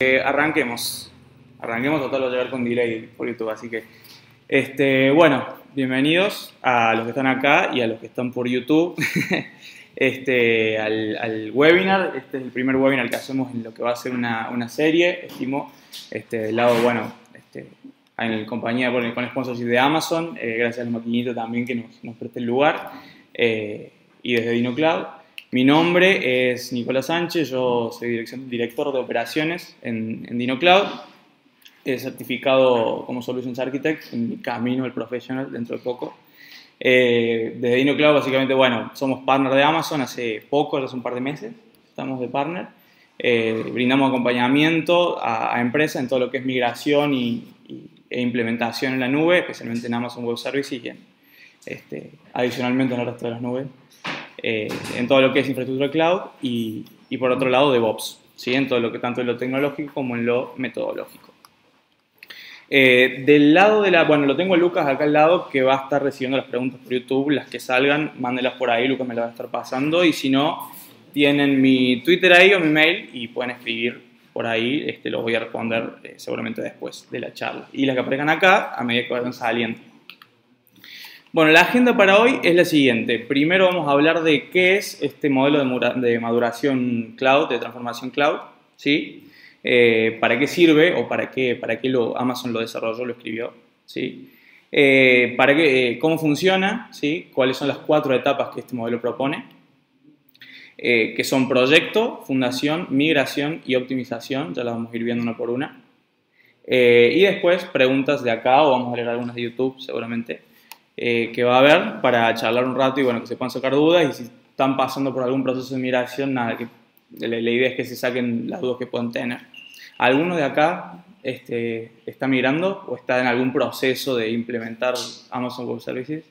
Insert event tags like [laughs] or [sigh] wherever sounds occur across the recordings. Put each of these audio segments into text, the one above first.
Eh, arranquemos. Arranquemos, total, lo a llevar con delay por YouTube, así que. Este, bueno, bienvenidos a los que están acá y a los que están por YouTube [laughs] este, al, webinar. Este es el primer webinar que hacemos en lo que va a ser una, una serie. Estimo, este, del lado, bueno, este, en compañía con, con sponsorship de Amazon, eh, gracias al maquinito también que nos, nos preste el lugar, eh, y desde DinoCloud. Mi nombre es Nicolás Sánchez, yo soy director de operaciones en, en DinoCloud. He certificado como Solutions Architect en mi camino al professional dentro de poco. Eh, desde DinoCloud, básicamente, bueno, somos partner de Amazon hace poco, hace un par de meses, estamos de partner. Eh, brindamos acompañamiento a, empresas en todo lo que es migración y, e implementación en la nube, especialmente en Amazon Web Services y este, adicionalmente en el resto de las nubes. Eh, en todo lo que es infraestructura cloud y, y, por otro lado DevOps, ¿sí? en todo lo que tanto en lo tecnológico como en lo metodológico. Eh, del lado de la, bueno, lo tengo a Lucas acá al lado que va a estar recibiendo las preguntas por YouTube, las que salgan, mándelas por ahí, Lucas me las va a estar pasando y si no, tienen mi Twitter ahí o mi mail y pueden escribir por ahí, este, los voy a responder eh, seguramente después de la charla. Y las que aparezcan acá a medida que vayan saliendo. Bueno, la agenda para hoy es la siguiente. Primero vamos a hablar de qué es este modelo de maduración cloud, de transformación cloud, ¿sí? Eh, ¿Para qué sirve o para qué, para qué lo, Amazon lo desarrolló, lo escribió? ¿sí? Eh, para qué, eh, ¿Cómo funciona? ¿sí? ¿Cuáles son las cuatro etapas que este modelo propone? que son proyecto, fundación, migración y optimización. Ya las vamos a ir viendo una por una. y después preguntas de acá o vamos a leer algunas de YouTube seguramente eh, que va a haber para charlar un rato y bueno, que se puedan sacar dudas y si están pasando por algún proceso de migración, nada, que la, idea es que se saquen las dudas que puedan tener. ¿Alguno de acá este, está migrando o está en algún proceso de implementar Amazon Web Services?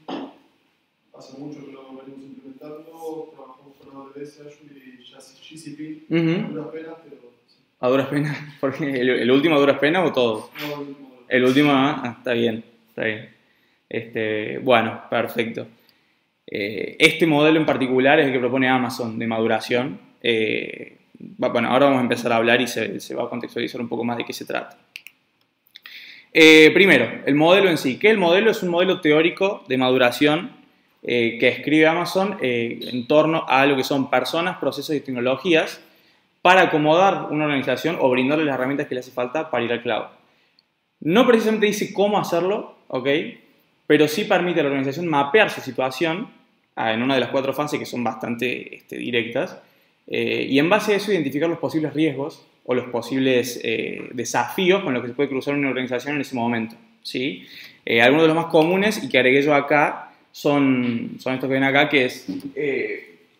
Hace mucho que lo venimos implementando, trabajamos con AWS, Azure y GCP, a duras penas, pero... ¿A duras penas? [laughs] Porque el, último a duras penas o todos? No, el último. El último, ah, está bien, está bien. Este, bueno, perfecto. Eh, este modelo en particular es el que propone Amazon de maduración. Eh, bueno, ahora vamos a empezar a hablar y se, va a contextualizar un poco más de qué se trata. Eh, primero, el modelo en sí. ¿Qué el modelo? Es un modelo teórico de maduración que escribe Amazon en torno a lo que son personas, procesos y tecnologías para acomodar una organización o brindarle las herramientas que le hace falta para ir al cloud. No precisamente dice cómo hacerlo, ¿ok? Pero sí permite a la organización mapear su situación ah, en una de las cuatro fases que son bastante este, directas eh, y en base a eso identificar los posibles riesgos o los posibles eh, desafíos con los que se puede cruzar una organización en ese momento. ¿sí? Eh, algunos de los más comunes y que agregué yo acá son, son estos que ven acá, que es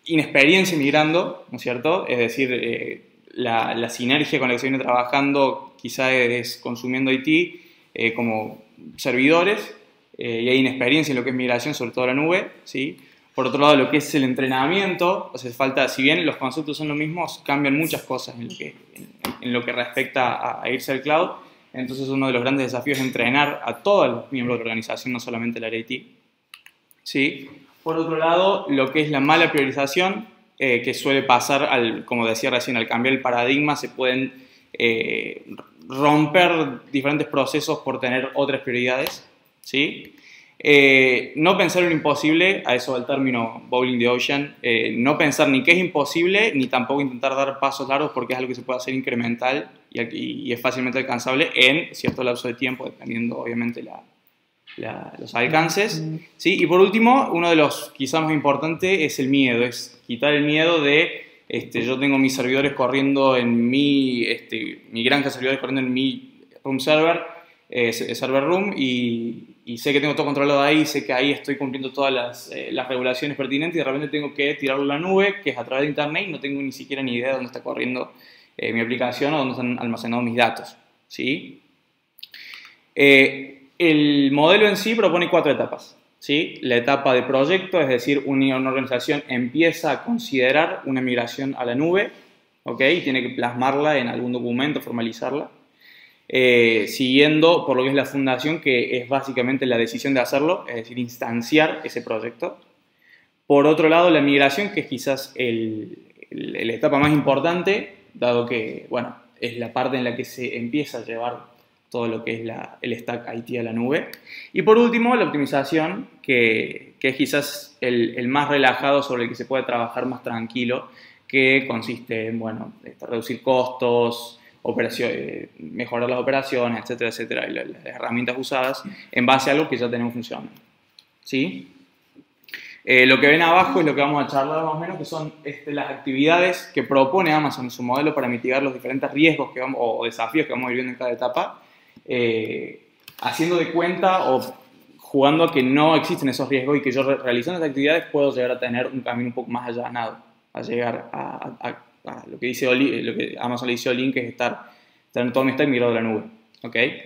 inexperiencia migrando, ¿no es cierto? Es decir, la, la, sinergia con la que se viene trabajando quizá es consumiendo IT como servidores eh, y hay inexperiencia en lo que es migración, sobre todo la nube, ¿sí? Por otro lado, lo que es el entrenamiento, hace falta, si bien los conceptos son los mismos, cambian muchas cosas en lo que, en, lo que respecta a, irse al cloud. Entonces, uno de los grandes desafíos es entrenar a todos los miembros de la organización, no solamente la IT. ¿Sí? Por otro lado, lo que es la mala priorización, eh, que suele pasar, al, como decía recién, al cambiar el paradigma, se pueden eh, romper diferentes procesos por tener otras prioridades. ¿Sí? Eh, no pensar en lo imposible, a eso va el término bowling the ocean, eh, no pensar ni que es imposible, ni tampoco intentar dar pasos largos porque es algo que se puede hacer incremental y, es fácilmente alcanzable en cierto lapso de tiempo, dependiendo obviamente los alcances. ¿sí? Y por último, uno de los quizás más importantes es el miedo, es quitar el miedo de este, yo tengo mis servidores corriendo en mi, este, mi granja de servidores corriendo en mi room server, server room y sé que tengo todo controlado ahí, sé que ahí estoy cumpliendo todas las, eh, regulaciones pertinentes y de repente tengo que tirarlo a la nube, que es a través de internet no tengo ni siquiera ni idea de dónde está corriendo eh, mi aplicación o dónde están almacenados mis datos. ¿sí? Eh, el modelo en sí propone cuatro etapas. ¿sí? La etapa de proyecto, es decir, una, una organización empieza a considerar una migración a la nube ¿ok? y tiene que plasmarla en algún documento, formalizarla. Eh, siguiendo por lo que es la fundación, que es básicamente la decisión de hacerlo, es decir, instanciar ese proyecto. Por otro lado, la migración, que es quizás la etapa más importante, dado que, bueno, es la parte en la que se empieza a llevar todo lo que es el stack IT a la nube. Y por último, la optimización, que, es quizás el, más relajado sobre el que se puede trabajar más tranquilo, que consiste en bueno, reducir costos, eh, mejorar las operaciones, etcétera, etcétera, y las, herramientas usadas en base a algo que ya tenemos funcionando. ¿Sí? Eh, lo que ven abajo es lo que vamos a charlar más o menos, que son este, las actividades que propone Amazon en su modelo para mitigar los diferentes riesgos que vamos, o desafíos que vamos viviendo en cada etapa, eh, haciendo de cuenta o jugando a que no existen esos riesgos y que yo realizando esas actividades puedo llegar a tener un camino un poco más allanado, a llegar a, lo, que dice lo que Amazon le dice a Olin, que es estar, tener todo mi stack migrado de la nube. ¿okay?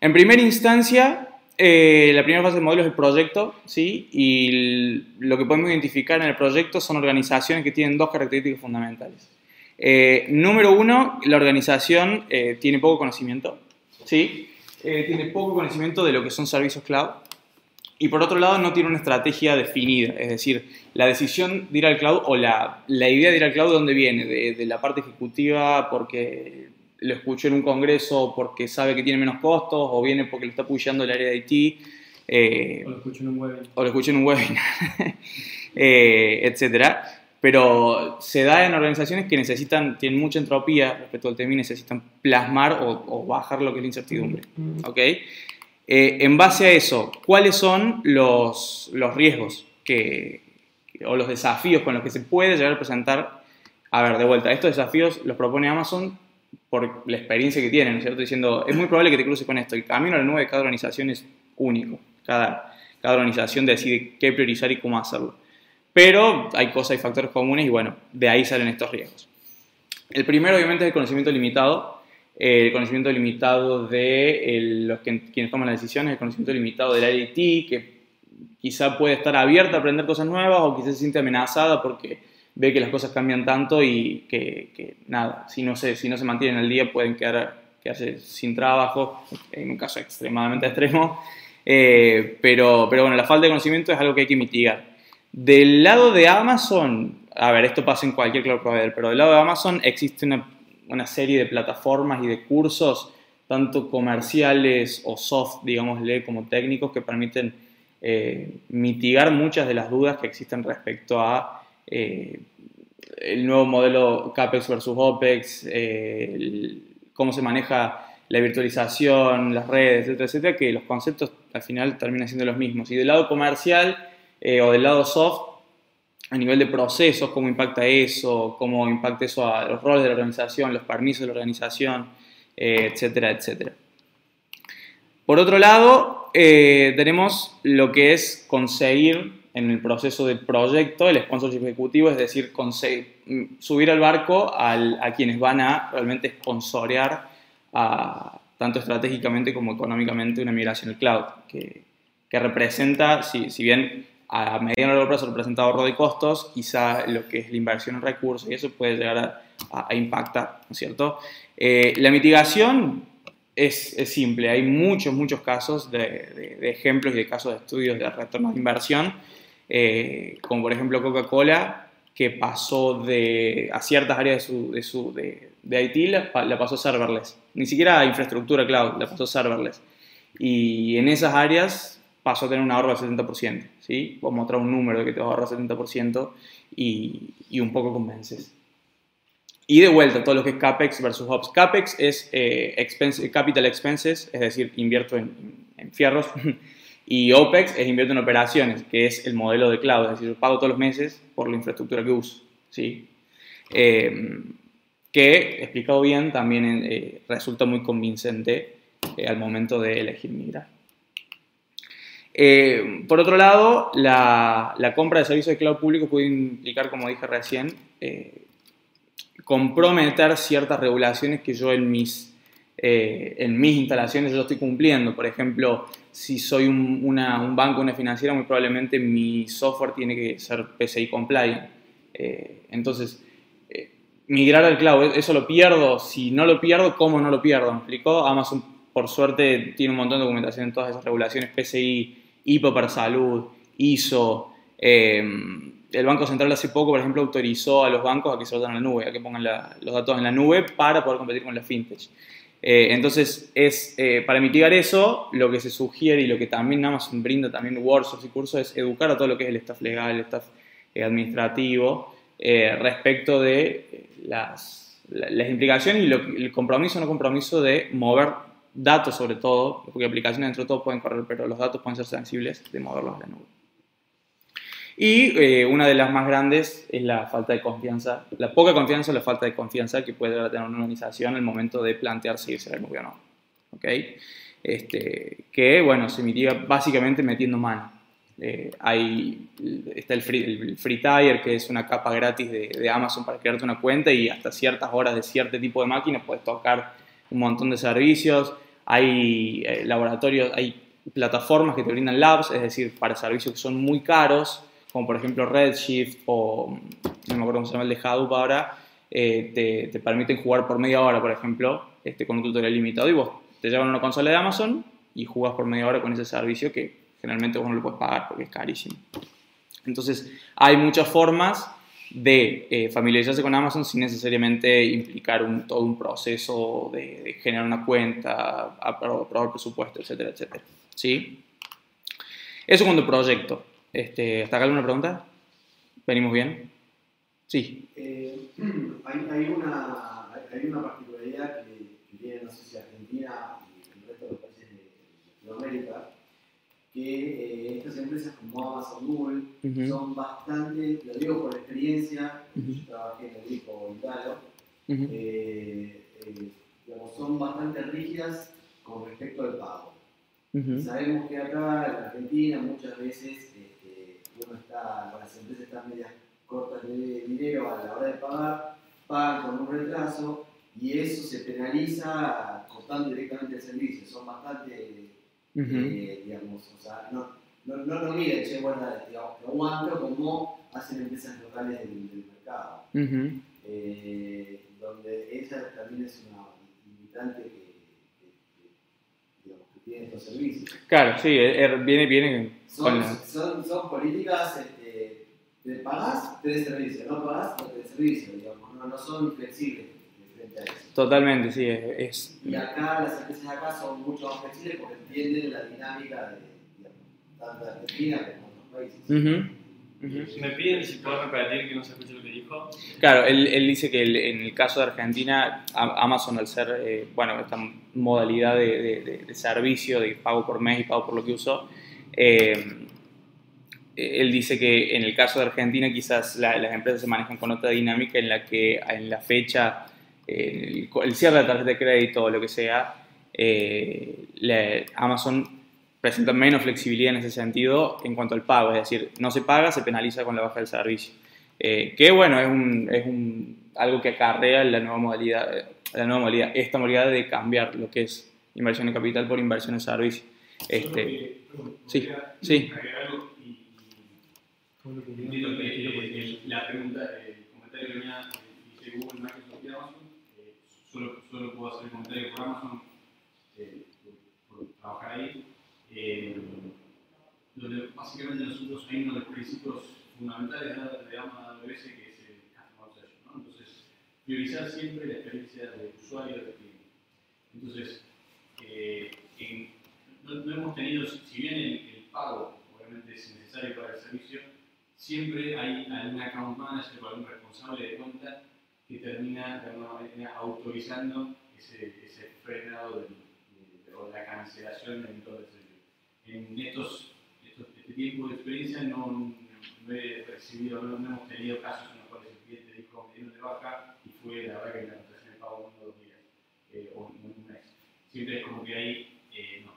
En primera instancia, eh, la primera fase del modelo es el proyecto, ¿sí? Y lo que podemos identificar en el proyecto son organizaciones que tienen dos características fundamentales. Eh, número uno, la organización eh, tiene poco conocimiento, ¿sí? tiene poco conocimiento de lo que son servicios cloud. Y por otro lado, no tiene una estrategia definida, es decir, la decisión de ir al cloud o la, la idea de ir al cloud, ¿dónde viene? De, de la parte ejecutiva, porque lo escuchó en un congreso porque sabe que tiene menos costos, o viene porque lo está apoyando el área de IT. Eh, o lo escuchó en un webinar. O lo escuchó en un webinar, [laughs] eh, etcétera. Pero se da en organizaciones que necesitan, tienen mucha entropía respecto al tema y necesitan plasmar o, bajar lo que es la incertidumbre. Mm. ¿Ok? Eh, en base a eso, ¿cuáles son los, riesgos o los desafíos con los que se puede llegar a presentar? A ver, de vuelta, estos desafíos los propone Amazon por la experiencia que tienen, ¿no es cierto? Diciendo, es muy probable que te cruces con esto. El camino a la nube de cada organización es único. Cada, cada organización decide qué priorizar y cómo hacerlo. Pero hay cosas y factores comunes y bueno, de ahí salen estos riesgos. El primero obviamente es el conocimiento limitado. El conocimiento limitado de los que, quienes toman las decisiones, el conocimiento limitado del IT, que quizá puede estar abierta a aprender cosas nuevas o quizá se siente amenazada porque ve que las cosas cambian tanto y que, nada, si no, se, si no se mantienen al día pueden quedar, quedarse sin trabajo, en un caso extremadamente extremo, eh, pero, pero bueno, la falta de conocimiento es algo que hay que mitigar. Del lado de Amazon, a ver, esto pasa en cualquier cloud provider, pero del lado de Amazon existe una, una serie de plataformas y de cursos, tanto comerciales o soft, digámosle, como técnicos, que permiten eh, mitigar muchas de las dudas que existen respecto a eh, el nuevo modelo CAPEX versus OPEX, eh, cómo se maneja la virtualización, las redes, etcétera, etcétera, que los conceptos al final terminan siendo los mismos. Y del lado comercial o del lado soft, a nivel de procesos, cómo impacta eso, cómo impacta eso a los roles de la organización, los permisos de la organización, etcétera, etcétera. Por otro lado, tenemos lo que es conseguir en el proceso del proyecto, el sponsorship ejecutivo, es decir, subir al barco a quienes van a realmente sponsorear tanto estratégicamente como económicamente una migración al cloud, que, representa, si, si, bien a mediano y largo plazo representa ahorro de costos, quizá lo que es la inversión en recursos y eso puede llegar a, impactar, ¿no es cierto? Eh, la mitigación es, es, simple, hay muchos, muchos casos de, de, ejemplos y de casos de estudios de retorno de inversión eh, como por ejemplo Coca-Cola, que pasó de, a ciertas áreas de, su, de, su, de, de IT, la, pasó a serverless. Ni siquiera a infraestructura cloud, la pasó a serverless. Y en esas áreas pasó a tener un ahorro del 70%, ¿sí? Vamos a mostrar un número de que te va a ahorrar 70% y, y un poco convences. Y de vuelta, todo lo que es CAPEX versus OPS. CAPEX es eh, expense, capital expenses, es decir, invierto en, fierros. [laughs] Y OPEX es invierto en operaciones, que es el modelo de cloud, es decir, yo pago todos los meses por la infraestructura que uso. ¿sí? Eh, que, explicado bien, también eh, resulta muy convincente al momento de elegir migrar. Por otro lado, la, compra de servicios de cloud público puede implicar, como dije recién, comprometer ciertas regulaciones que yo en mis, en mis instalaciones yo estoy cumpliendo. Por ejemplo, si soy un, una, un, banco, una financiera, muy probablemente mi software tiene que ser PCI compliant. Eh, entonces, eh, migrar al cloud, ¿eso lo pierdo? Si no lo pierdo, ¿cómo no lo pierdo? ¿Me explicó? Amazon, por suerte, tiene un montón de documentación en todas esas regulaciones, PCI, IPO para salud, ISO, eh, el Banco Central hace poco, por ejemplo, autorizó a los bancos a que se vayan a la nube, a que pongan los datos en la nube para poder competir con la fintech. Eh, entonces, es, eh, para mitigar eso, lo que se sugiere y lo que también Amazon brinda también workshops y cursos es educar a todo lo que es el staff legal, el staff administrativo, respecto de las implicaciones y el compromiso o no compromiso de mover datos sobre todo, porque aplicaciones dentro de todo pueden correr, pero los datos pueden ser sensibles de moverlos a la nube. Y eh, una de las más grandes es la falta de confianza, la poca confianza o la falta de confianza que puede tener una organización el momento de plantear si irse a la nube o no. ¿Okay? Este, que, bueno, se mitiga básicamente metiendo mano. Eh, hay, está el free, el Tire, que es una capa gratis de, de, Amazon para crearte una cuenta y hasta ciertas horas de cierto tipo de máquina puedes tocar un montón de servicios. Hay eh, laboratorios, hay plataformas que te brindan labs, es decir, para servicios que son muy caros como por ejemplo Redshift o no me acuerdo cómo se llama el de Hadoop ahora, eh, te, te, permiten jugar por media hora, por ejemplo, este, con un tutorial limitado y vos te llevan una consola de Amazon y jugás por media hora con ese servicio que generalmente vos no lo puedes pagar porque es carísimo. Entonces, hay muchas formas de eh, familiarizarse con Amazon sin necesariamente implicar un, todo un proceso de, generar una cuenta, aprobar presupuesto, etcétera, etcétera. ¿Sí? Eso cuando proyecto. Este, ¿Hasta acá alguna pregunta? ¿Venimos bien? Sí. Eh, [clears throat] hay, una, hay una particularidad que, tiene, no sé si Argentina y el resto de los países de Latinoamérica, que eh, estas empresas como Amazon, Google, son bastante, lo digo por experiencia, yo trabajé en el grupo Italo, eh, digamos, son bastante rígidas con respecto al pago. Sabemos que acá en Argentina muchas veces uno está, las empresas están medias cortas de dinero a la hora de pagar, pagan con un retraso y eso se penaliza cortando directamente el servicio. Son bastante, eh, digamos, o sea, no, no, no lo miren, che, bueno, digamos, te aguanto como hacen empresas locales del, mercado. eh, donde esa también es una limitante que, digamos, que tiene estos servicios. Claro, sí, viene, viene son, son, políticas este, de pagás, tenés servicio, no pagás, no tenés servicio, digamos, no, no son flexibles frente a eso. Totalmente, sí, es, Y acá, las empresas acá son mucho más flexibles porque entienden la dinámica de, digamos, tanto de Argentina como de otros países. Si me piden si puedo repetir que no se escuche lo que dijo. Claro, él, él dice que en el caso de Argentina, Amazon al ser, eh, bueno, esta modalidad de, de, de, servicio, de pago por mes y pago por lo que uso, eh, él dice que en el caso de Argentina quizás las empresas se manejan con otra dinámica en la que en la fecha, el, cierre de la tarjeta de crédito o lo que sea, eh, Amazon presenta menos flexibilidad en ese sentido en cuanto al pago, es decir, no se paga, se penaliza con la baja del servicio. Eh, que bueno, es, un, es un, algo que acarrea la nueva, modalidad, la nueva modalidad, esta modalidad de cambiar lo que es inversión en capital por inversión en servicio. Este, sí, sí. Entiendo que la pregunta, el comentario que venía dice Google, y eh, solo, puedo hacer el comentario por Amazon, eh, por, trabajar ahí, eh, donde básicamente nosotros hay uno de los principios fundamentales de AWS que es el Customer Obsession, ¿no? Entonces, priorizar siempre la experiencia del usuario del cliente. Entonces, en no, hemos tenido, si bien el, pago obviamente es necesario para el servicio, siempre hay algún account manager o algún responsable de cuenta que termina de alguna manera autorizando ese, ese frenado de, o la cancelación del servicio. En estos, estos, este tiempo de experiencia no, no he recibido, no, hemos tenido casos en los cuales el cliente dijo me dieron de baja y fue la verdad que la notación de pago uno o dos días eh, o un mes. Siempre es como que hay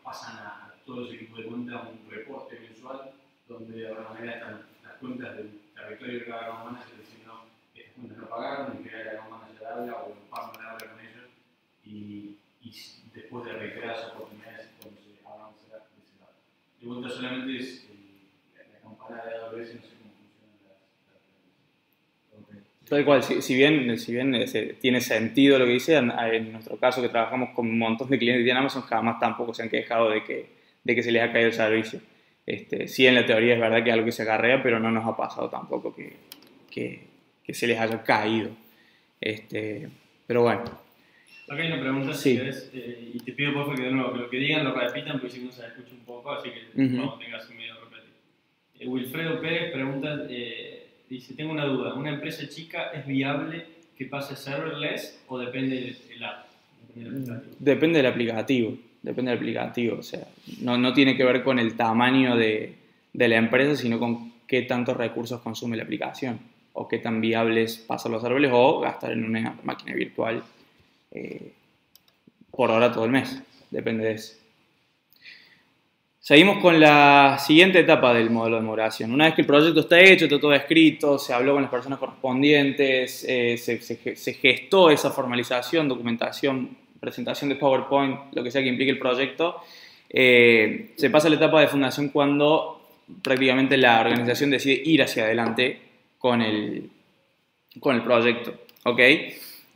pasan a, todos los equipos de cuenta un reporte mensual donde de alguna manera están las cuentas del territorio de cada account manager no pagaron y que el account manager habla o el partner habla con ellos y, y después de reiteradas oportunidades cuando se avanza de ese lado. De vuelta solamente es el, la, campana de AWS, no sé cómo funcionan las, Tal cual, si, si, bien, si bien tiene sentido lo que dice, en, en, nuestro caso que trabajamos con un montón de clientes tienen Amazon, jamás tampoco se han quejado de que, de que se les ha caído el servicio. Este, sí, en la teoría es verdad que es algo que se acarrea, pero no nos ha pasado tampoco que, que, se les haya caído. Este, pero bueno. Acá hay una pregunta, si eh, y te pido por favor que, de nuevo, que lo que digan lo repitan, porque si no se escucha un poco, así que no tengas miedo a repetir. Eh, Wilfredo Pérez pregunta, eh, dice, tengo una duda, ¿una empresa chica es viable que pase serverless o depende del, app? Depende del aplicativo. Depende del aplicativo. O sea, no, no tiene que ver con el tamaño de, de, la empresa, sino con qué tantos recursos consume la aplicación. O qué tan viable es pasar a serverless o gastar en una máquina virtual eh, por ahora todo el mes. Depende de eso. Seguimos con la siguiente etapa del modelo de moderación. Una vez que el proyecto está hecho, está todo escrito, se habló con las personas correspondientes, eh, se, se, gestó esa formalización, documentación, presentación de PowerPoint, lo que sea que implique el proyecto, eh, se pasa a la etapa de fundación cuando prácticamente la organización decide ir hacia adelante con el, con el proyecto. ¿ok?,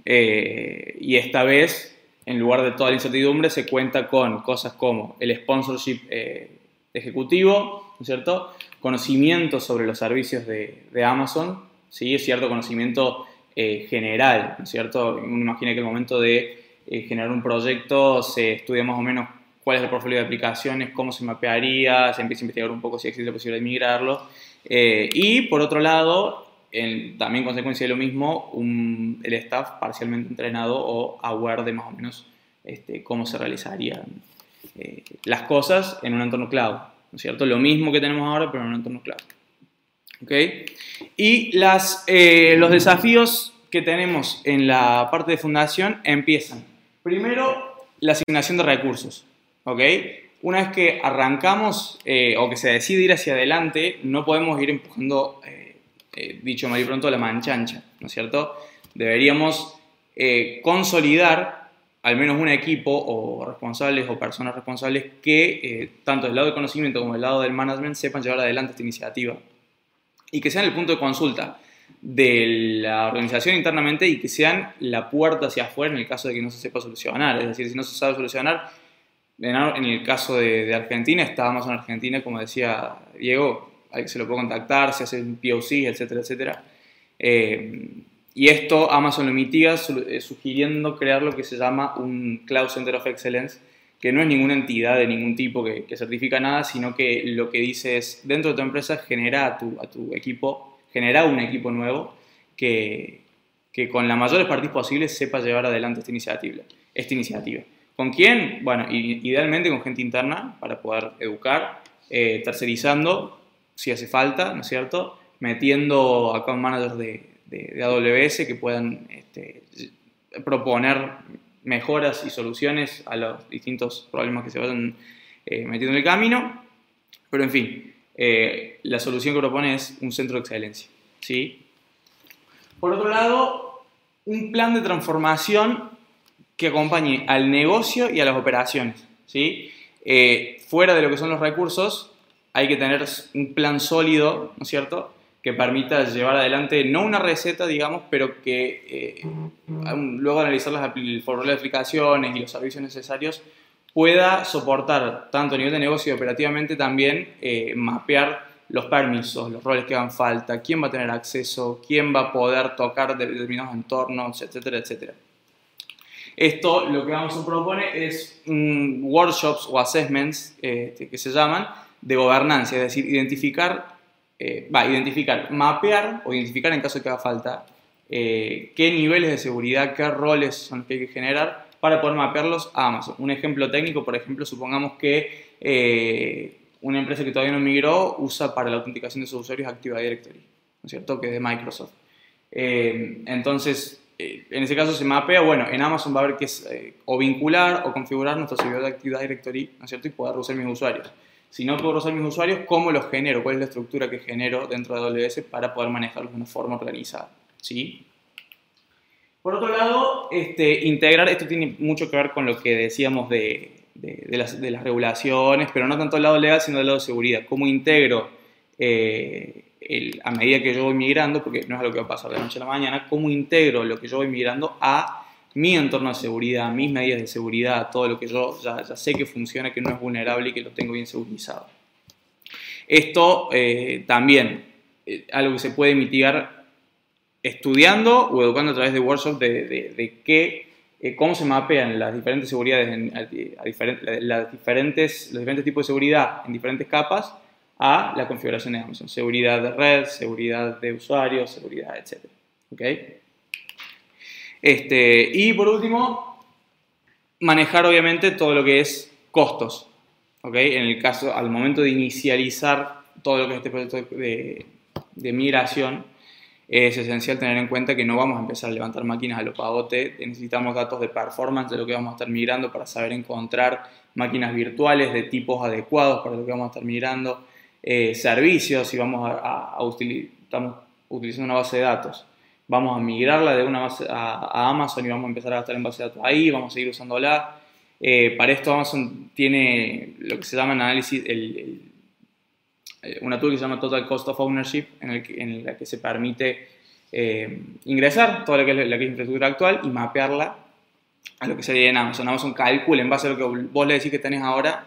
eh, y esta vez, en lugar de toda la incertidumbre, se cuenta con cosas como el sponsorship eh, ejecutivo, ¿no es cierto? Conocimiento sobre los servicios de, de Amazon, ¿sí? Cierto conocimiento eh, general, ¿no es cierto? Uno imagina que el momento de generar un proyecto se estudia más o menos cuál es el portfolio de aplicaciones, cómo se mapearía, se empieza a investigar un poco si existe la posibilidad de migrarlo. y por otro lado, también consecuencia de lo mismo, el staff parcialmente entrenado o aware de más o menos este, cómo se realizarían eh, las cosas en un entorno cloud. ¿no es cierto? Lo mismo que tenemos ahora, pero en un entorno cloud. ¿Okay? Y las, eh, los desafíos que tenemos en la parte de fundación empiezan. Primero, la asignación de recursos. ¿Okay? Una vez que arrancamos eh, o que se decide ir hacia adelante, no podemos ir empujando eh, dicho mal y pronto, la manchancha, ¿no es cierto? Deberíamos eh, consolidar al menos un equipo o responsables o personas responsables que, eh, tanto del lado del conocimiento como del lado del management, sepan llevar adelante esta iniciativa y que sean el punto de consulta de la organización internamente y que sean la puerta hacia afuera en el caso de que no se sepa solucionar. Es decir, si no se sabe solucionar, en el caso de, de Argentina, estábamos en Argentina, como decía Diego, se lo puede contactar, se hace un POC, etcétera, etcétera. Eh, y esto Amazon lo mitiga eh, sugiriendo crear lo que se llama un Cloud Center of Excellence, que no es ninguna entidad de ningún tipo que, certifica nada, sino que lo que dice es, dentro de tu empresa genera a tu, a tu equipo, genera un equipo nuevo que, que con la mayor expertise posible sepa llevar adelante esta iniciativa. Esta iniciativa. ¿Con quién? Bueno, idealmente con gente interna para poder educar, eh, tercerizando si hace falta, ¿no es cierto? Metiendo account managers de, de, AWS que puedan este, proponer mejoras y soluciones a los distintos problemas que se vayan eh, metiendo en el camino. Pero en fin, eh, la solución que propone es un centro de excelencia. ¿sí? Por otro lado, un plan de transformación que acompañe al negocio y a las operaciones. ¿sí? Eh, fuera de lo que son los recursos, hay que tener un plan sólido, ¿no es cierto?, que permita llevar adelante, no una receta, digamos, pero que eh, luego analizar las, el de aplicaciones y los servicios necesarios, pueda soportar tanto a nivel de negocio y operativamente también eh, mapear los permisos, los roles que hagan falta, quién va a tener acceso, quién va a poder tocar determinados entornos, etcétera, etcétera. Esto lo que vamos a proponer es workshops o assessments eh, que se llaman, de gobernanza, es decir, identificar, eh, va, identificar, mapear o identificar en caso que haga falta eh, qué niveles de seguridad, qué roles son que hay que generar para poder mapearlos a Amazon. Un ejemplo técnico, por ejemplo, supongamos que eh, una empresa que todavía no migró usa para la autenticación de sus usuarios Active Directory, ¿no es cierto? Que es de Microsoft. entonces, en ese caso se mapea, bueno, en Amazon va a haber que o vincular o configurar nuestro servidor de Active Directory, ¿no es cierto? Y poder usar mis usuarios. Si no puedo usar mis usuarios, ¿cómo los genero? ¿Cuál es la estructura que genero dentro de AWS para poder manejarlos de una forma organizada? ¿Sí? Por otro lado, este, integrar, esto tiene mucho que ver con lo que decíamos de, de las, regulaciones, pero no tanto del lado legal, sino del lado de seguridad. ¿Cómo integro eh, a medida que yo voy migrando, porque no es algo que va a pasar de noche a la mañana, cómo integro lo que yo voy migrando a mi entorno de seguridad, mis medidas de seguridad, todo lo que yo ya, sé que funciona, que no es vulnerable y que lo tengo bien segurizado. Esto eh, también, eh, algo que se puede mitigar estudiando o educando a través de workshops de, de, qué, eh, cómo se mapean las diferentes seguridades, en, a, las diferentes, los diferentes tipos de seguridad en diferentes capas a la configuración de Amazon. Seguridad de red, seguridad de usuarios, seguridad, etc. ¿Okay? Este, y por último, manejar obviamente todo lo que es costos. ¿okay? En el caso, al momento de inicializar todo lo que es este proyecto de, de migración, es esencial tener en cuenta que no vamos a empezar a levantar máquinas a lo pagote, necesitamos datos de performance de lo que vamos a estar migrando para saber encontrar máquinas virtuales de tipos adecuados para lo que vamos a estar migrando, eh, servicios, si vamos a, a, estamos utilizando una base de datos, vamos a migrarla de una base a, Amazon y vamos a empezar a gastar en base de datos ahí, vamos a seguir usándola. Eh, para esto Amazon tiene lo que se llama análisis, el eh, una tool que se llama Total Cost of Ownership, en, el en la que se permite eh, ingresar toda la que, es, la infraestructura actual y mapearla a lo que sería en Amazon. Amazon calcula en base a lo que vos le decís que tenés ahora,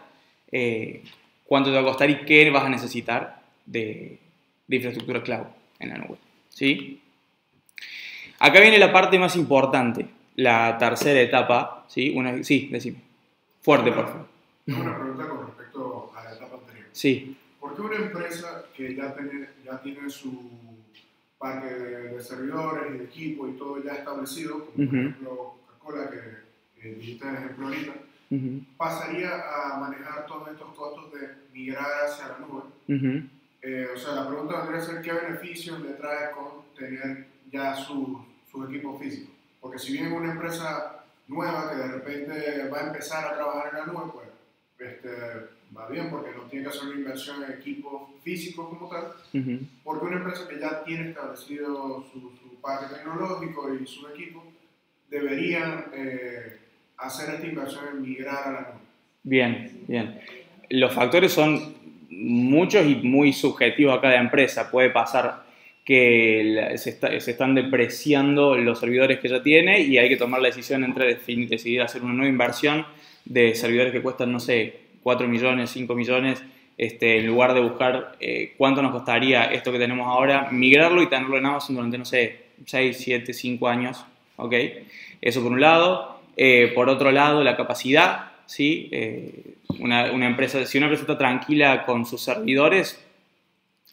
cuánto te va a costar y qué vas a necesitar de, de infraestructura cloud en la nube. ¿sí? Acá viene la parte más importante, la tercera etapa. ¿sí? Una, sí, decime. Fuerte, por favor. una pregunta con respecto a la etapa anterior. Sí. ¿Por qué una empresa que ya tiene, ya tiene su parque de, servidores y de equipo y todo ya establecido, como por ejemplo Coca-Cola, que dijiste el ejemplo ahorita, pasaría a manejar todos estos costos de migrar hacia la nube? Eh, o sea, la pregunta vendría a ser qué beneficios le trae con tener ya su, su equipo físico. Porque si bien una empresa nueva que de repente va a empezar a trabajar en la nube, pues este, va bien porque no tiene que hacer una inversión en equipo físico como tal, porque una empresa que ya tiene establecido su, parque tecnológico y su equipo debería eh, hacer esta inversión en migrar a la nube. Bien, bien. Los factores son muchos y muy subjetivos a cada empresa. Puede pasar que se, se, están depreciando los servidores que ya tiene y hay que tomar la decisión entre decidir hacer una nueva inversión de servidores que cuestan, no sé, 4 millones, 5 millones, este, en lugar de buscar eh, cuánto nos costaría esto que tenemos ahora, migrarlo y tenerlo en Amazon durante, no sé, 6, 7, 5 años. ¿ok? Eso por un lado. Eh, por otro lado, la capacidad. ¿sí? Eh, una, una, empresa, si una empresa está tranquila con sus servidores,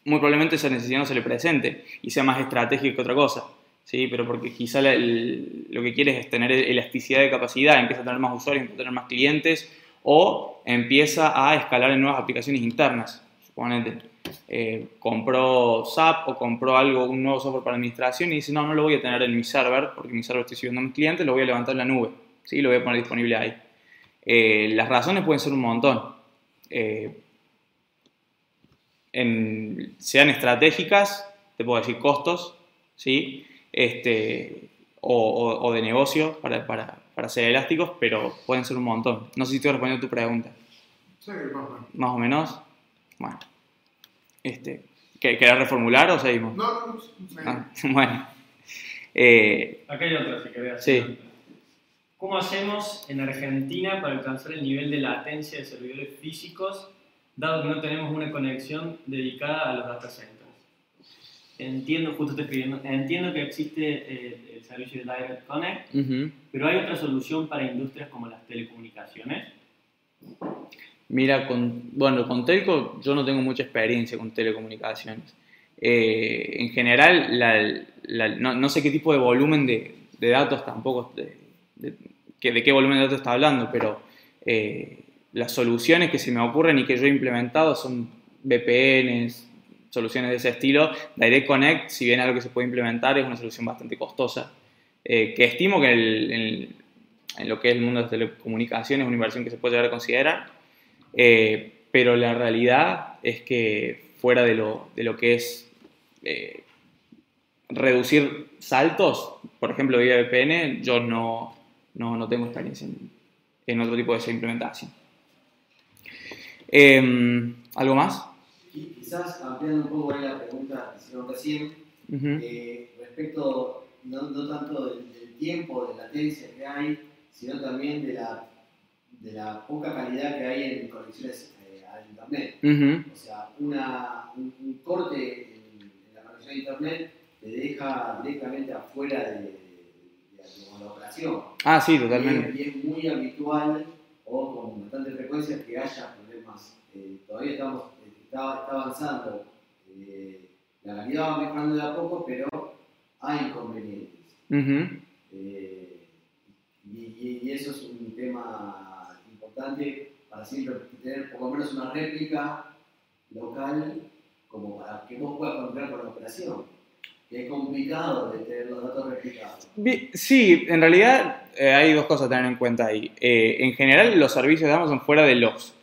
muy probablemente esa necesidad no se le presente y sea más estratégico que otra cosa. ¿sí? Pero porque quizá lo que quieres es tener elasticidad de capacidad, empieza a tener más usuarios, empieza a tener más clientes o empieza a escalar en nuevas aplicaciones internas. Suponete, eh, compró SAP o compró algo, un nuevo software para administración y dice, no, no lo voy a tener en mi server porque mi server estoy sirviendo a mis clientes, lo voy a levantar en la nube, ¿sí? lo voy a poner disponible ahí. Eh, las razones pueden ser un montón. Eh, sean estratégicas, te puedo decir costos, ¿sí? este, o, de negocio para, para, para, ser elásticos, pero pueden ser un montón. No sé si estoy respondiendo a tu pregunta. Sí, más o menos. Más o menos. Bueno. Este, ¿Querés reformular o seguimos? No, no, no. Ah, [laughs] bueno. Eh, Acá hay otra, si querés. Sí. ¿Cómo hacemos en Argentina para alcanzar el nivel de latencia de servidores físicos, dado que no tenemos una conexión dedicada a los data centers? entiendo, justo estoy escribiendo, entiendo que existe eh, el servicio de Direct Connect, pero hay otra solución para industrias como las telecomunicaciones. Mira, con, bueno, con telco yo no tengo mucha experiencia con telecomunicaciones. Eh, en general, no, sé qué tipo de volumen de, datos tampoco, de, de, qué volumen de datos está hablando, pero eh, las soluciones que se me ocurren y que yo he implementado son VPNs, soluciones de ese estilo. Direct Connect, si bien algo que se puede implementar, es una solución bastante costosa, eh, que estimo que en lo que es el mundo de las telecomunicaciones es una inversión que se puede llegar a considerar, eh, pero la realidad es que fuera de lo, de lo que es reducir saltos, por ejemplo, vía VPN, yo no, no, no tengo experiencia en, en, otro tipo de implementación. Em, ¿Algo más? quizás ampliando un poco la pregunta que hicieron recién, eh, respecto no, no tanto del, tiempo, de latencia que hay, sino también de la, de la poca calidad que hay en conexiones eh, a Internet. O sea, una, un, un corte en, en la conexión a Internet te deja directamente afuera de, digamos, la operación. Ah, sí, Y totalmente. es, y es muy habitual o con bastante frecuencia que haya problemas. Eh, todavía estamos, está, está avanzando, eh, la calidad va mejorando de a poco, pero hay inconvenientes. Eh, y, y- eso es un tema importante para siempre tener por lo menos una réplica local como para que vos puedas controlar con la operación. Es complicado de tener los datos replicados. Sí, en realidad eh, hay dos cosas a tener en cuenta ahí. Eh, en general, los servicios de Amazon, fuera de los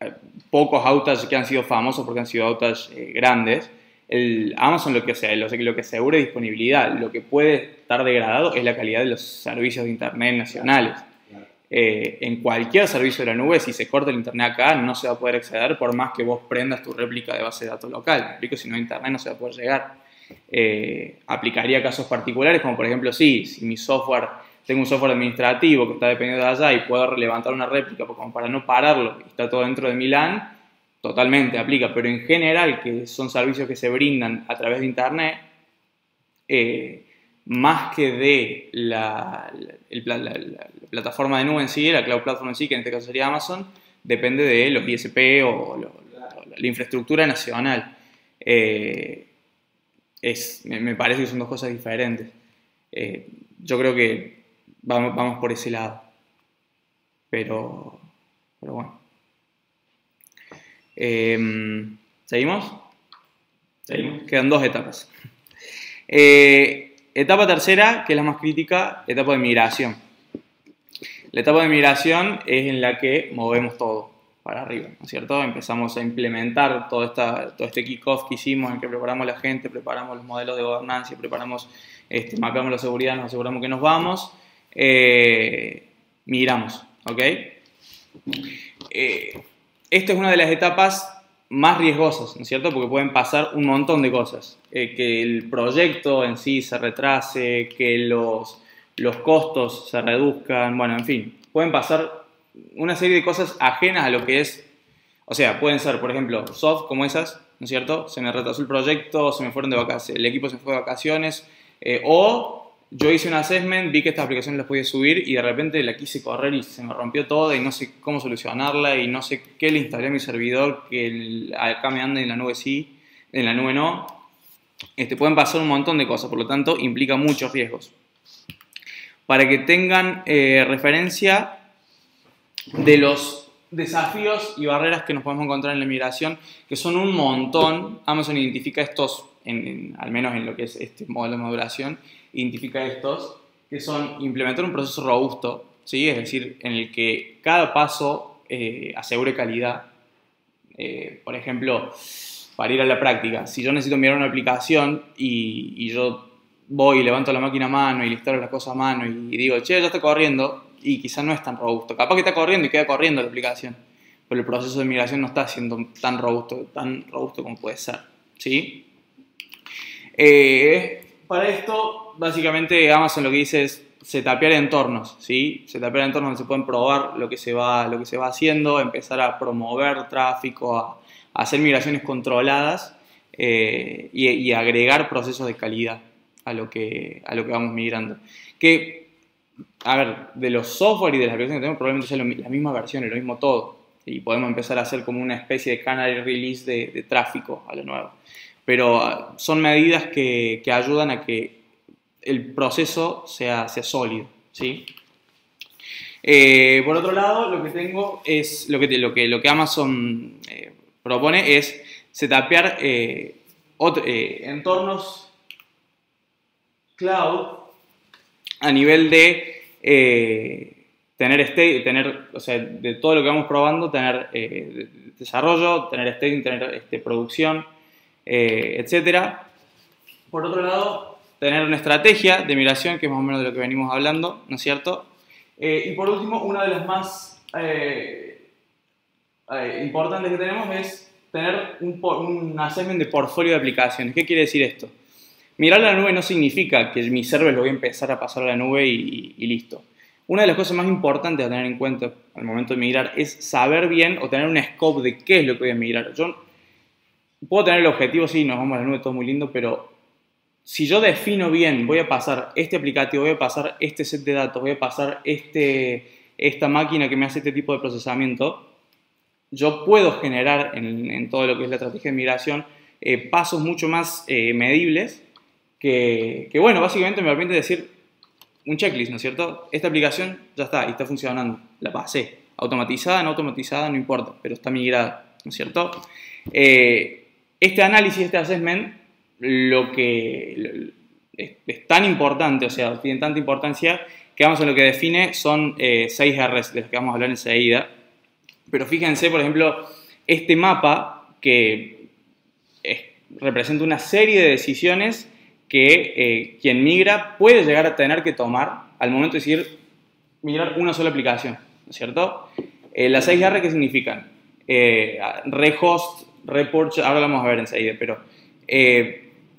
eh, pocos outage que han sido famosos porque han sido outage eh, grandes, el Amazon lo que, se, lo, lo que asegura es disponibilidad. Lo que puede estar degradado es la calidad de los servicios de Internet nacionales. Claro. En cualquier servicio de la nube, si se corta el Internet acá, no se va a poder acceder por más que vos prendas tu réplica de base de datos local. Me explico, si no Internet no se va a poder llegar. Eh, aplicaría casos particulares, como por ejemplo, sí, si mi software, tengo un software administrativo que está dependiendo de allá y puedo levantar una réplica como para no pararlo está todo dentro de mi LAN, totalmente aplica, pero en general, que son servicios que se brindan a través de Internet, eh, más que de la, plataforma de nube en sí, la cloud platform en sí, que en este caso sería Amazon, depende de los ISP o la infraestructura nacional. Eh, es, me, parece que son dos cosas diferentes. Eh, yo creo que vamos, vamos por ese lado. Pero, pero bueno. Em, ¿Seguimos? Seguimos. Quedan dos etapas. Eh, etapa tercera, que es la más crítica, etapa de migración. La etapa de migración es en la que movemos todo para arriba, ¿no es cierto? Empezamos a implementar todo, esta, todo este kickoff que hicimos, en que preparamos la gente, preparamos los modelos de gobernanza, preparamos, este, mapeamos la seguridad, nos aseguramos que nos vamos, eh, migramos, ¿ok? Eh, esta es una de las etapas más riesgosas, ¿no es cierto? Porque pueden pasar un montón de cosas. Eh, que el proyecto en sí se retrase, que los, los costos se reduzcan, bueno, en fin, pueden pasar una serie de cosas ajenas a lo que es, o sea, pueden ser, por ejemplo, soft como esas, ¿no es cierto? Se me retrasó el proyecto, se me fueron de vacaciones, el equipo se fue de vacaciones, eh, o yo hice un assessment, vi que esta aplicación la podía subir y de repente la quise correr y se me rompió toda y no sé cómo solucionarla y no sé qué le instalé a mi servidor que el- acá me anda en la nube sí, en la nube no. Este, pueden pasar un montón de cosas, por lo tanto implica muchos riesgos. Para que tengan eh, referencia de los desafíos y barreras que nos podemos encontrar en la migración, que son un montón, Amazon identifica estos, al menos en lo que es este modelo de maduración, identifica estos, que son implementar un proceso robusto, ¿sí? es decir, en el que cada paso eh, asegure calidad. Eh, por ejemplo, para ir a la práctica, si yo necesito mirar una aplicación y, y yo voy y levanto la máquina a mano y le instalo las cosas a mano y, digo, che, ya está corriendo, y quizás no es tan robusto. Capaz que está corriendo y queda corriendo la aplicación, pero el proceso de migración no está siendo tan robusto, tan robusto como puede ser. ¿sí? Eh, para esto, básicamente Amazon lo que dice es setapear entornos, ¿sí? Setapear entornos donde se pueden probar lo que se va, lo que se va haciendo, empezar a promover tráfico, a, a hacer migraciones controladas eh, y, y agregar procesos de calidad a lo que, a lo que vamos migrando. Que, a ver, de los software y de las aplicaciones que tenemos, probablemente sea la misma versión, lo mismo todo. Y podemos empezar a hacer como una especie de canary release de, tráfico a lo nuevo. Pero ah, son medidas que, que ayudan a que el proceso sea, sea sólido, ¿sí? Eh, por otro lado, lo que tengo es, lo que, lo que, lo que Amazon eh, propone es setapear eh, eh, entornos cloud a nivel de eh, tener este, tener, o sea, de todo lo que vamos probando, tener eh, de- de desarrollo, tener staging, tener este, producción, eh, etcétera. Por otro lado, tener una estrategia de migración, que es más o menos de lo que venimos hablando, ¿no es cierto? Eh, y por último, una de las más importantes que tenemos es tener un, un assessment de portfolio de aplicaciones. ¿Qué quiere decir esto? Mirar la nube no significa que mi server lo voy a empezar a pasar a la nube y, listo. una de las cosas más importantes a tener en cuenta al momento de migrar es saber bien o tener un scope de qué es lo que voy a migrar. Yo puedo tener el objetivo, sí, nos vamos a la nube, todo muy lindo, pero si yo defino bien, voy a pasar este aplicativo, voy a pasar este set de datos, voy a pasar este, esta máquina que me hace este tipo de procesamiento, yo puedo generar en, todo lo que es la estrategia de migración eh, pasos mucho más eh, medibles que, bueno, básicamente me permite decir, un checklist, ¿no es cierto? Esta aplicación ya está y está funcionando, la pasé. Automatizada, no automatizada, no importa, pero está migrada, ¿no es cierto? Eh, este análisis, este assessment, lo que es, tan importante, o sea, tiene tanta importancia, que vamos a lo que define son eh, seis R's, de los que vamos a hablar enseguida. Pero fíjense, por ejemplo, este mapa que representa una serie de decisiones que eh, quien migra puede llegar a tener que tomar al momento de decidir migrar una sola aplicación, ¿no es cierto? Eh, las 6R, ¿qué significan? Eh, rehost, report, ahora lo vamos a ver enseguida, pero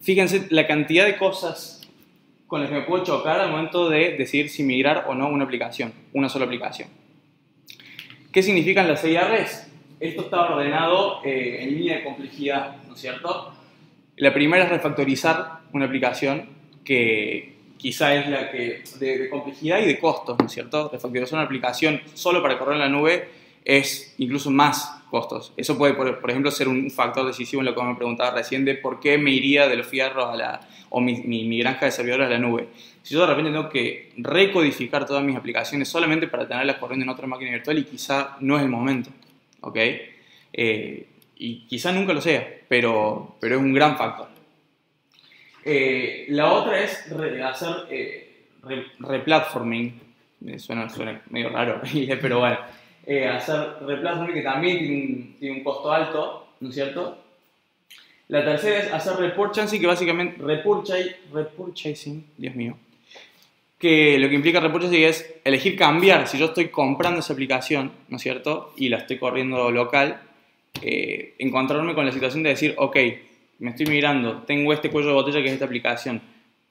fíjense la cantidad de cosas con las que me puedo chocar al momento de decidir si migrar o no una aplicación, una sola aplicación. ¿Qué significan las 6Rs? Esto está ordenado en línea de complejidad, ¿no es cierto? La primera es refactorizar una aplicación que quizá es la que de, complejidad y de costos, ¿no es cierto? Refactorizar una aplicación solo para correr en la nube es incluso más costos. Eso puede, por, ejemplo, ser un factor decisivo en lo que me preguntaba recién de por qué me iría de los fierros a la, o mi, mi, granja de servidores a la nube. Si yo de repente tengo que recodificar todas mis aplicaciones solamente para tenerlas corriendo en otra máquina virtual y quizá no es el momento, ¿ok? Eh, y quizá nunca lo sea, pero, pero es un gran factor. Eh, la otra es hacer eh, replatforming, suena, suena, medio raro, [laughs] pero bueno, eh, hacer replatforming que también tiene un, tiene un, costo alto, ¿no es cierto? La tercera es hacer repurchasing, que básicamente, repurchasing, Dios mío, que lo que implica repurchasing es elegir cambiar, si yo estoy comprando esa aplicación, ¿no es cierto? Y la estoy corriendo local, eh, encontrarme con la situación de decir, ok, me estoy mirando, tengo este cuello de botella que es esta aplicación,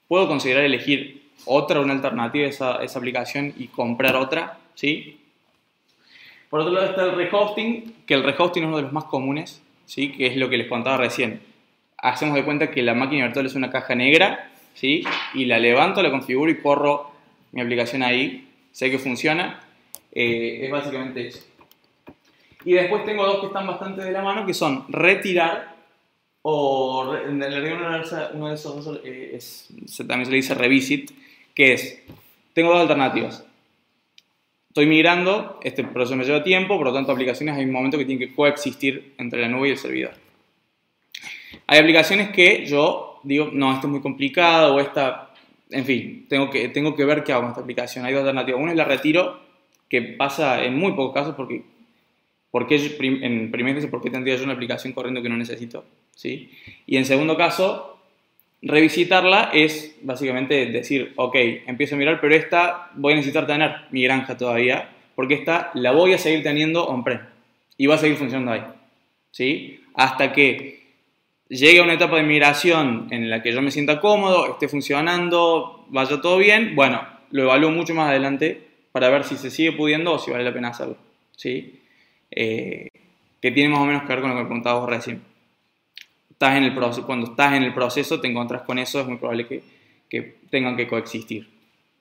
¿puedo considerar elegir otra, una alternativa a esa, esa aplicación y comprar otra? ¿Sí? Por otro lado está el rehosting, que el rehosting es uno de los más comunes, ¿sí? que es lo que les contaba recién. Hacemos de cuenta que la máquina virtual es una caja negra, ¿sí? y la levanto, la configuro y corro mi aplicación ahí, sé que funciona. Eh, es básicamente eso. Y después tengo dos que están bastante de la mano, que son retirar o en realidad uno de esos dos eh, es, también se le dice revisit, que es, tengo dos alternativas. Estoy migrando, este proceso me lleva tiempo, por lo tanto aplicaciones hay un momento que tienen que coexistir entre la nube y el servidor. Hay aplicaciones que yo digo, no, esto es muy complicado o esta, en fin, tengo que, tengo que ver qué hago con esta aplicación. Hay dos alternativas. Una es la retiro, que pasa en muy pocos casos porque ¿Por qué, en primer caso, ¿por qué tendría yo una aplicación corriendo que no necesito? ¿Sí? Y en segundo caso, revisitarla es básicamente decir, ok, empiezo a mirar, pero esta voy a necesitar tener mi granja todavía, porque esta la voy a seguir teniendo on-prem y va a seguir funcionando ahí. ¿Sí? Hasta que llegue a una etapa de migración en la que yo me sienta cómodo, esté funcionando, vaya todo bien, bueno, lo evalúo mucho más adelante para ver si se sigue pudiendo o si vale la pena hacerlo. ¿Sí? Eh, que tiene más o menos que ver con lo que preguntabas recién. Estás en el proceso, cuando estás en el proceso te encuentras con eso, es muy probable que, que tengan que coexistir.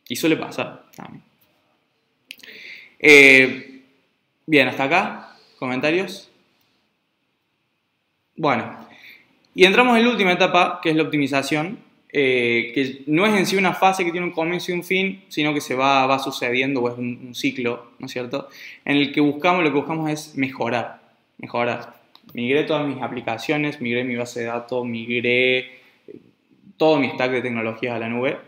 Y suele pasar también. Eh, bien, hasta acá. ¿Comentarios? Bueno, y entramos en la última etapa, que es la optimización. Eh, que no es en sí una fase que tiene un comienzo y un fin, sino que se va, va sucediendo o es un, ciclo, ¿no es cierto? En el que buscamos, lo que buscamos es mejorar, mejorar. Migré todas mis aplicaciones, migré mi base de datos, migré eh, todo mi stack de tecnologías a la nube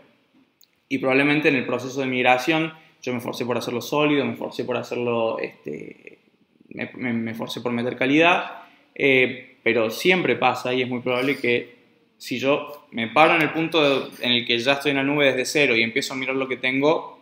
y probablemente en el proceso de migración yo me forcé por hacerlo sólido, me forcé por hacerlo, este, me, me, forcé por meter calidad, eh, pero siempre pasa y es muy probable que si yo me paro en el punto en el que ya estoy en la nube desde cero y empiezo a mirar lo que tengo,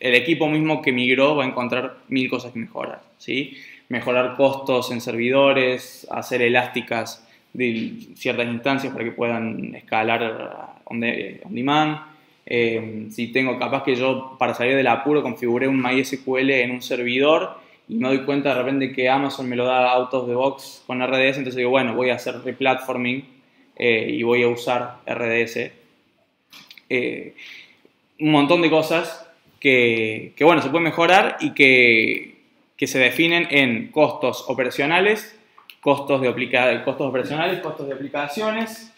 el equipo mismo que migró va a encontrar mil cosas que mejorar, ¿sí? Mejorar costos en servidores, hacer elásticas de ciertas instancias para que puedan escalar on, demand, Eh, si tengo, capaz que yo para salir del apuro configuré un MySQL en un servidor y me doy cuenta de repente que Amazon me lo da out of the box con RDS, entonces digo, bueno, voy a hacer replatforming eh, y voy a usar RDS. Eh, un montón de cosas que, bueno, se pueden mejorar y que, que se definen en costos operacionales, costos de costos operacionales, costos de aplicaciones,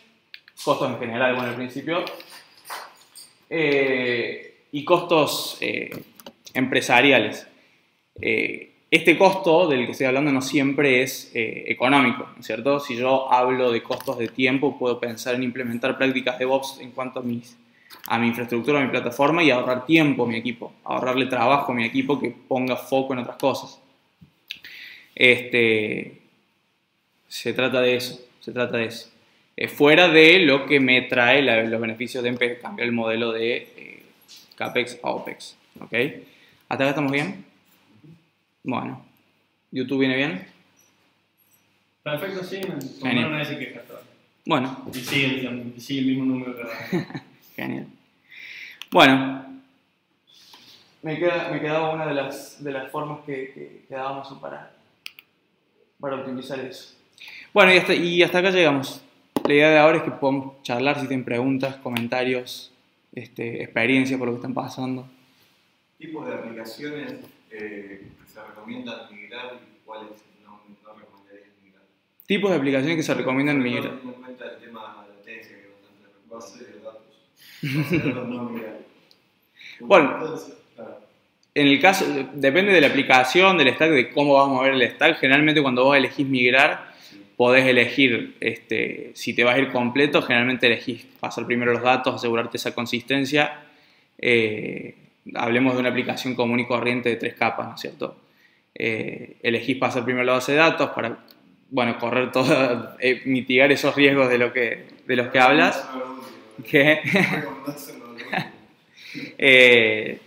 costos en general, bueno, al principio, eh, y costos empresariales. Este costo del que estoy hablando no siempre es eh, económico, ¿no es cierto? Si yo hablo de costos de tiempo, puedo pensar en implementar prácticas de DevOps en cuanto a, mis, a mi infraestructura, a mi plataforma y ahorrar tiempo a mi equipo, ahorrarle trabajo a mi equipo que ponga foco en otras cosas. Este, se trata de eso, se trata de eso. Eh, fuera de lo que me trae los beneficios de cambiar el modelo de eh, CAPEX a OPEX. ¿Ok? ¿Hasta acá estamos bien? Bueno. ¿YouTube viene bien? Perfecto, sí. Genial. Una vez que bueno. Y sigue, sigue, el mismo número que [laughs] Genial. Bueno. Me, queda, me quedaba una de las, de las formas que, que, que dábamos para, para optimizar eso. Bueno, y hasta, y hasta acá llegamos. La idea de ahora es que podamos charlar si tienen preguntas, comentarios, este, experiencias por lo que están pasando. ¿Tipos de aplicaciones eh, se recomiendan migrar y cuáles no, no recomendarías migrar? Tipos de aplicaciones que se recomiendan migrar. Teniendo en cuenta el tema de la latencia, que es bastante [laughs] base de datos. Base de datos no [laughs] migrar. Bueno, en el caso, depende de la aplicación, del stack, de cómo vamos a ver el stack. Generalmente cuando vos elegís migrar, podés elegir este, si te vas a ir completo, generalmente elegís pasar primero los datos, asegurarte esa consistencia. Eh, hablemos de una aplicación común y corriente de tres capas, ¿no es cierto? Eh, elegís pasar primero la base de datos para, bueno, correr todo, [laughs] eh, mitigar esos riesgos de, lo que, de los que hablas. [laughs] Eh,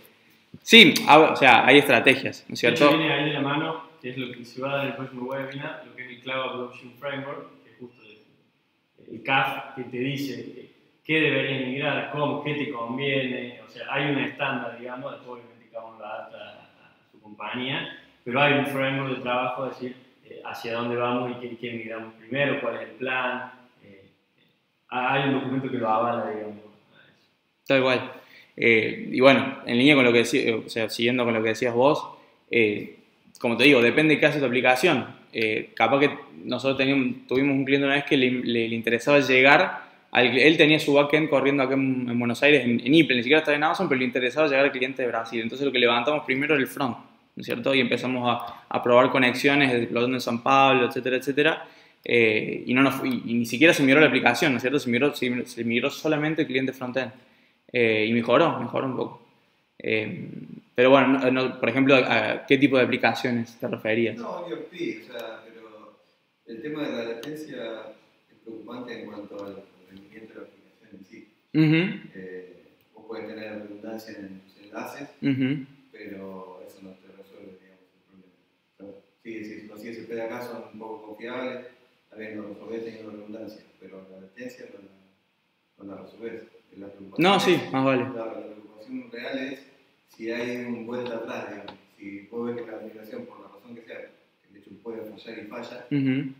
sí, o sea, hay estrategias, ¿no es cierto? Viene ahí de la mano, que es lo que se va a dar en el próximo webinar, lo que es el Cloud Adoption Framework, que es justo el, el CAF que te dice qué deberías migrar, cómo, qué te conviene, o sea, hay un estándar, digamos, después obviamente cada uno la adapta a, su compañía, pero hay un framework de trabajo, es decir, eh, hacia dónde vamos y qué, qué, migramos primero, cuál es el plan, eh, hay un documento que lo avala, digamos. Tal cual. Eh, y bueno, en línea con lo que decías, o sea, siguiendo con lo que decías vos, como te digo, depende de qué hace tu aplicación. capaz que nosotros teníamos, tuvimos un cliente una vez que le, le, le interesaba llegar él tenía su backend corriendo acá en, Buenos Aires, en, en ni siquiera estaba en Amazon, pero le interesaba llegar al cliente de Brasil. Entonces lo que levantamos primero era el front, ¿no es cierto? Y empezamos a, a probar conexiones explotando en San Pablo, etcétera, etcétera. Eh, y, no nos, y, y, ni siquiera se migró la aplicación, ¿no es cierto? Se migró, se, migró solamente el cliente frontend. Eh, y mejoró, mejoró un poco. Eh, pero bueno, no, no, por ejemplo, ¿a qué tipo de aplicaciones te referías? No, IoT, o sea, pero el tema de la latencia es preocupante en cuanto al rendimiento de la aplicación en sí. Uh -huh. eh, vos puedes tener redundancia en tus enlaces, uh -huh. pero eso no te resuelve, digamos, el problema. Pero, sí, si los ISP de acá son un poco confiables, también lo resolvés teniendo redundancia, pero la latencia no la, no la resolvés. La no, sí, más vale. La, la, preocupación real es si hay un vuelta atrás, digamos. Si vos ves que la aplicación, por la razón que sea, que de hecho puede fallar y falla, uh -huh.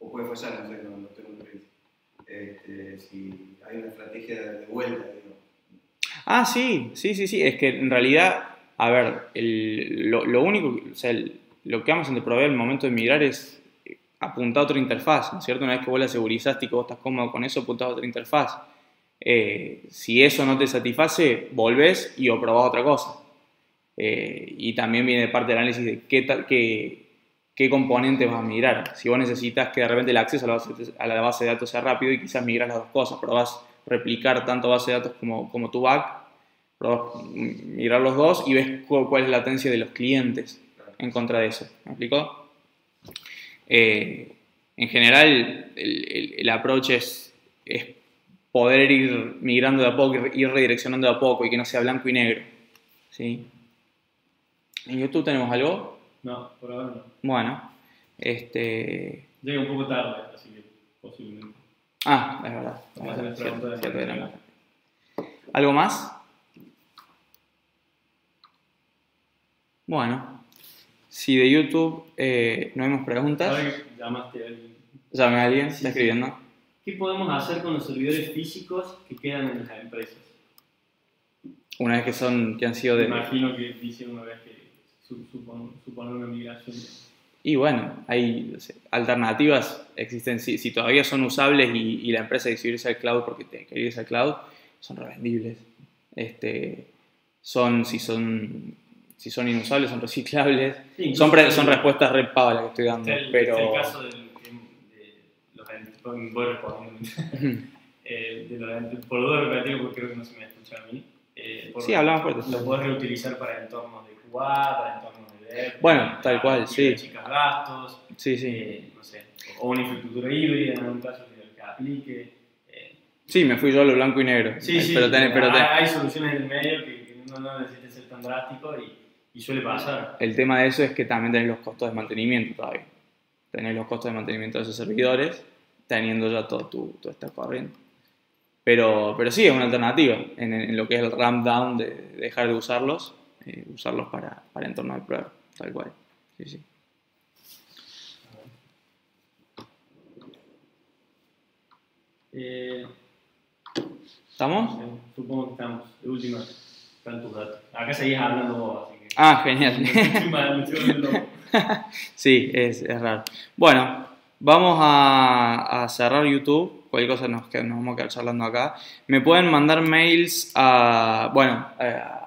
o puede fallar, no sé, no, no tengo experiencia este, si hay una estrategia de vuelta. Ah, sí, sí, sí, sí. Es que en realidad, a ver, lo, único, o sea, el, lo que Amazon te provee al momento de migrar es apuntar a otra interfaz, ¿no es cierto? Una vez que vos la segurizaste y que vos estás cómodo con eso, apuntás a otra interfaz. Eh, si eso no te satisface, volvés y o probás otra cosa. Eh, y también viene parte del análisis de qué, qué, qué componentes vas a migrar. Si vos necesitas que de repente el acceso a la, base, de datos sea rápido y quizás migras las dos cosas, probás replicar tanto base de datos como, tu back, probás migrar los dos y ves cuál, es la latencia de los clientes en contra de eso. ¿Me explicó? Eh, en general, el, el, el approach es, es, poder ir migrando de a poco, ir redireccionando de a poco y que no sea blanco y negro. ¿sí? ¿En YouTube tenemos algo? No, por ahora no. Bueno, este... Llega un poco tarde, así que posiblemente. Ah, es verdad. Vamos a preguntas de ¿Algo más? Bueno, si de YouTube eh, no hemos preguntas, Ahora que llamaste a alguien. llame a alguien, está escribiendo. ¿Qué podemos hacer con los servidores físicos que quedan en las empresas? Una vez que son, que han sido de. imagino que dice una vez que su- supon- supone una migración. Y bueno, hay alternativas, existen, si, si todavía son usables y, y la empresa decide irse al cloud porque te quiere irse al cloud, son revendibles. Este, son, si son, si son inusables, son reciclables. Sí, Son, pre- son respuestas re pavas las que estoy dando, el, pero... el caso del, de [laughs] eh, de ent- por lo repetir porque creo que no se me escucha a mí. Eh, por- Sí, hablamos fuerte. Lo puedes reutilizar para entornos de Para entornos de dev. Bueno, tal cual, sí. chicas gastos, Sí, sí. eh, no sé, o una infraestructura híbrida en algún caso que, que aplique. eh. Sí, me fui yo a lo blanco y negro. Sí, sí, pero tenés- pero hay, tenés- hay soluciones en el medio que, que no, no necesitan ser tan drásticos y, y suele pasar. el tema de eso es que también tenés los costos de mantenimiento todavía. Tenés los costos de mantenimiento de esos servidores, teniendo ya todo tu, tu stack corriendo. Pero, pero sí, es una alternativa en, en lo que es el ramp down de dejar de usarlos, eh, usarlos para, para entorno de prueba, tal cual. Sí, sí. Eh, ¿Estamos? sé, supongo que estamos. De última, están tus datos. Acá seguís hablando vos, así que. Ah, genial. [laughs] [laughs] Sí, es, es raro. Bueno, vamos a, a cerrar YouTube. Cualquier cosa nos, nos vamos a quedar charlando acá. Me pueden mandar mails a, bueno, a-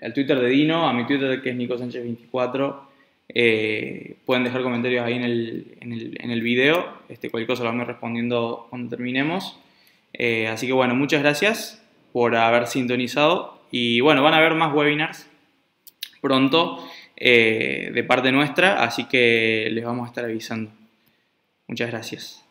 al Twitter de Dino, a mi Twitter que es Nico Sánchez 24. Eh, pueden dejar comentarios ahí en el, en el, en el video. Este, cualquier cosa lo vamos respondiendo cuando terminemos. Eh, así que bueno, muchas gracias por haber sintonizado. Y bueno, van a haber más webinars pronto eh, de parte nuestra, así que les vamos a estar avisando. Muchas gracias.